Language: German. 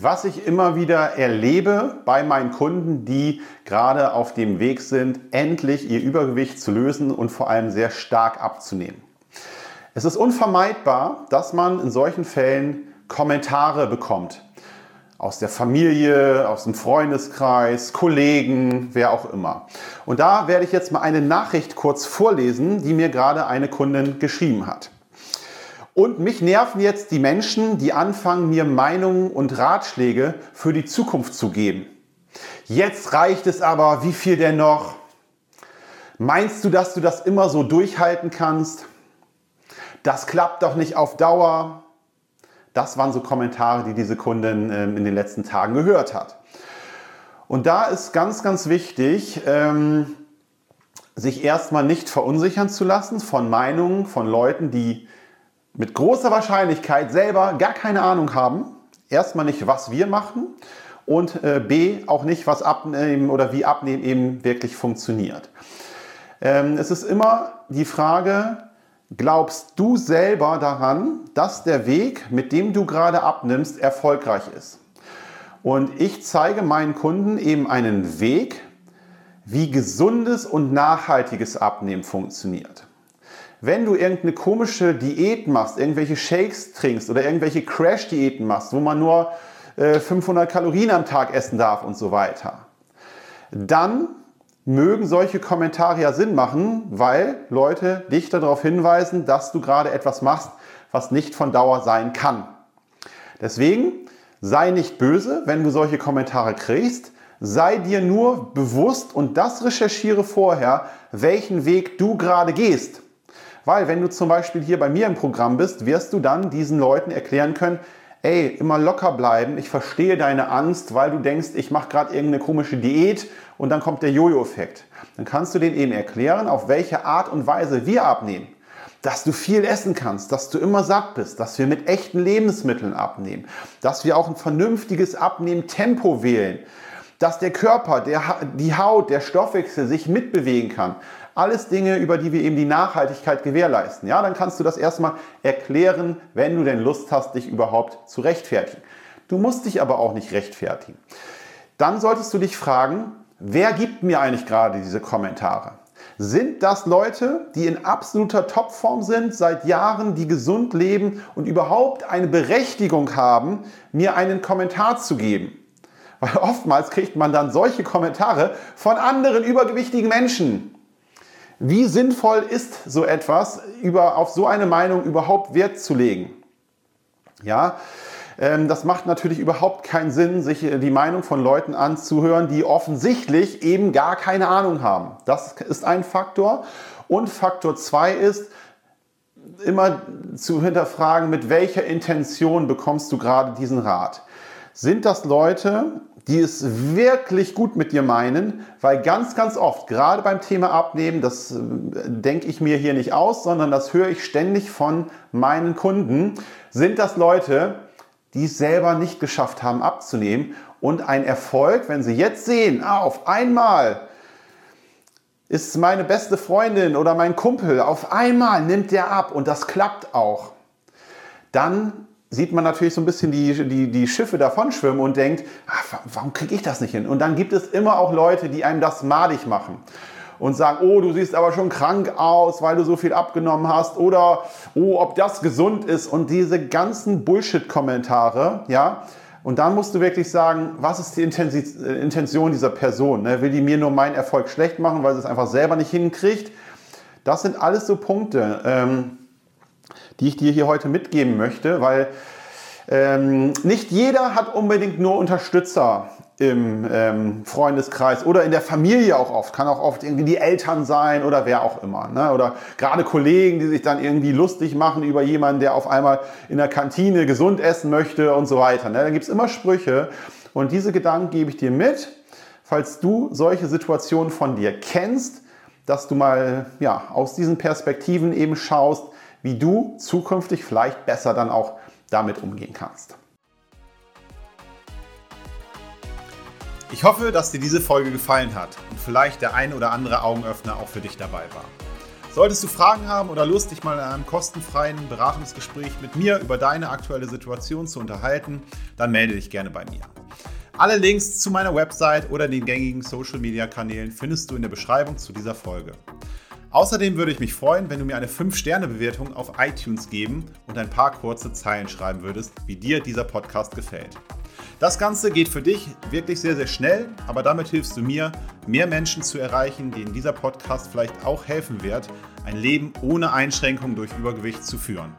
Was ich immer wieder erlebe bei meinen Kunden, die gerade auf dem Weg sind, endlich ihr Übergewicht zu lösen und vor allem sehr stark abzunehmen. Es ist unvermeidbar, dass man in solchen Fällen Kommentare bekommt. Aus der Familie, aus dem Freundeskreis, Kollegen, wer auch immer. Und da werde ich jetzt mal eine Nachricht kurz vorlesen, die mir gerade eine Kundin geschrieben hat. Und mich nerven jetzt die Menschen, die anfangen, mir Meinungen und Ratschläge für die Zukunft zu geben. Jetzt reicht es aber, wie viel denn noch? Meinst du, dass du das immer so durchhalten kannst? Das klappt doch nicht auf Dauer. Das waren so Kommentare, die diese Kundin ähm, in den letzten Tagen gehört hat. Und da ist ganz, ganz wichtig, ähm, sich erstmal nicht verunsichern zu lassen von Meinungen von Leuten, die mit großer Wahrscheinlichkeit selber gar keine Ahnung haben. Erstmal nicht, was wir machen und äh, B, auch nicht, was Abnehmen oder wie Abnehmen eben wirklich funktioniert. Ähm, es ist immer die Frage, glaubst du selber daran, dass der Weg, mit dem du gerade abnimmst, erfolgreich ist? Und ich zeige meinen Kunden eben einen Weg, wie gesundes und nachhaltiges Abnehmen funktioniert wenn du irgendeine komische Diät machst, irgendwelche Shakes trinkst oder irgendwelche Crash-Diäten machst, wo man nur äh, 500 Kalorien am Tag essen darf und so weiter, dann mögen solche Kommentare ja Sinn machen, weil Leute dich darauf hinweisen, dass du gerade etwas machst, was nicht von Dauer sein kann. Deswegen sei nicht böse, wenn du solche Kommentare kriegst. Sei dir nur bewusst und das recherchiere vorher, welchen Weg du gerade gehst. Weil wenn du zum Beispiel hier bei mir im Programm bist, wirst du dann diesen Leuten erklären können, ey, immer locker bleiben, ich verstehe deine Angst, weil du denkst, ich mache gerade irgendeine komische Diät und dann kommt der Jojo-Effekt. Dann kannst du denen eben erklären, auf welche Art und Weise wir abnehmen. Dass du viel essen kannst, dass du immer satt bist, dass wir mit echten Lebensmitteln abnehmen, dass wir auch ein vernünftiges Abnehmtempo wählen, dass der Körper, der, die Haut, der Stoffwechsel sich mitbewegen kann. Alles Dinge, über die wir eben die Nachhaltigkeit gewährleisten. Ja, dann kannst du das erstmal erklären, wenn du denn Lust hast, dich überhaupt zu rechtfertigen. Du musst dich aber auch nicht rechtfertigen. Dann solltest du dich fragen, wer gibt mir eigentlich gerade diese Kommentare? Sind das Leute, die in absoluter Topform sind, seit Jahren, die gesund leben und überhaupt eine Berechtigung haben, mir einen Kommentar zu geben? Weil oftmals kriegt man dann solche Kommentare von anderen übergewichtigen Menschen. Wie sinnvoll ist so etwas, über, auf so eine Meinung überhaupt Wert zu legen? Ja, ähm, das macht natürlich überhaupt keinen Sinn, sich äh, die Meinung von Leuten anzuhören, die offensichtlich eben gar keine Ahnung haben. Das ist ein Faktor. Und Faktor zwei ist, immer zu hinterfragen, mit welcher Intention bekommst du gerade diesen Rat. Sind das Leute, die es wirklich gut mit dir meinen, weil ganz, ganz oft, gerade beim Thema Abnehmen, das äh, denke ich mir hier nicht aus, sondern das höre ich ständig von meinen Kunden, sind das Leute, die es selber nicht geschafft haben abzunehmen. Und ein Erfolg, wenn sie jetzt sehen, ah, auf einmal ist meine beste Freundin oder mein Kumpel, auf einmal nimmt der ab und das klappt auch, dann sieht man natürlich so ein bisschen die, die, die Schiffe davon schwimmen und denkt, ach, warum kriege ich das nicht hin? Und dann gibt es immer auch Leute, die einem das madig machen und sagen, oh, du siehst aber schon krank aus, weil du so viel abgenommen hast oder oh, ob das gesund ist und diese ganzen Bullshit-Kommentare, ja. Und dann musst du wirklich sagen, was ist die Intention dieser Person? Ne? Will die mir nur meinen Erfolg schlecht machen, weil sie es einfach selber nicht hinkriegt? Das sind alles so Punkte. Ähm, die ich dir hier heute mitgeben möchte, weil ähm, nicht jeder hat unbedingt nur Unterstützer im ähm, Freundeskreis oder in der Familie auch oft. Kann auch oft irgendwie die Eltern sein oder wer auch immer. Ne? Oder gerade Kollegen, die sich dann irgendwie lustig machen über jemanden, der auf einmal in der Kantine gesund essen möchte und so weiter. Ne? Da gibt es immer Sprüche und diese Gedanken gebe ich dir mit falls du solche Situationen von dir kennst, dass du mal ja, aus diesen Perspektiven eben schaust, wie du zukünftig vielleicht besser dann auch damit umgehen kannst. Ich hoffe, dass dir diese Folge gefallen hat und vielleicht der ein oder andere Augenöffner auch für dich dabei war. Solltest du Fragen haben oder Lust, dich mal in einem kostenfreien Beratungsgespräch mit mir über deine aktuelle Situation zu unterhalten, dann melde dich gerne bei mir. Alle Links zu meiner Website oder den gängigen Social Media Kanälen findest du in der Beschreibung zu dieser Folge. Außerdem würde ich mich freuen, wenn du mir eine 5-Sterne-Bewertung auf iTunes geben und ein paar kurze Zeilen schreiben würdest, wie dir dieser Podcast gefällt. Das Ganze geht für dich wirklich sehr, sehr schnell, aber damit hilfst du mir, mehr Menschen zu erreichen, denen dieser Podcast vielleicht auch helfen wird, ein Leben ohne Einschränkung durch Übergewicht zu führen.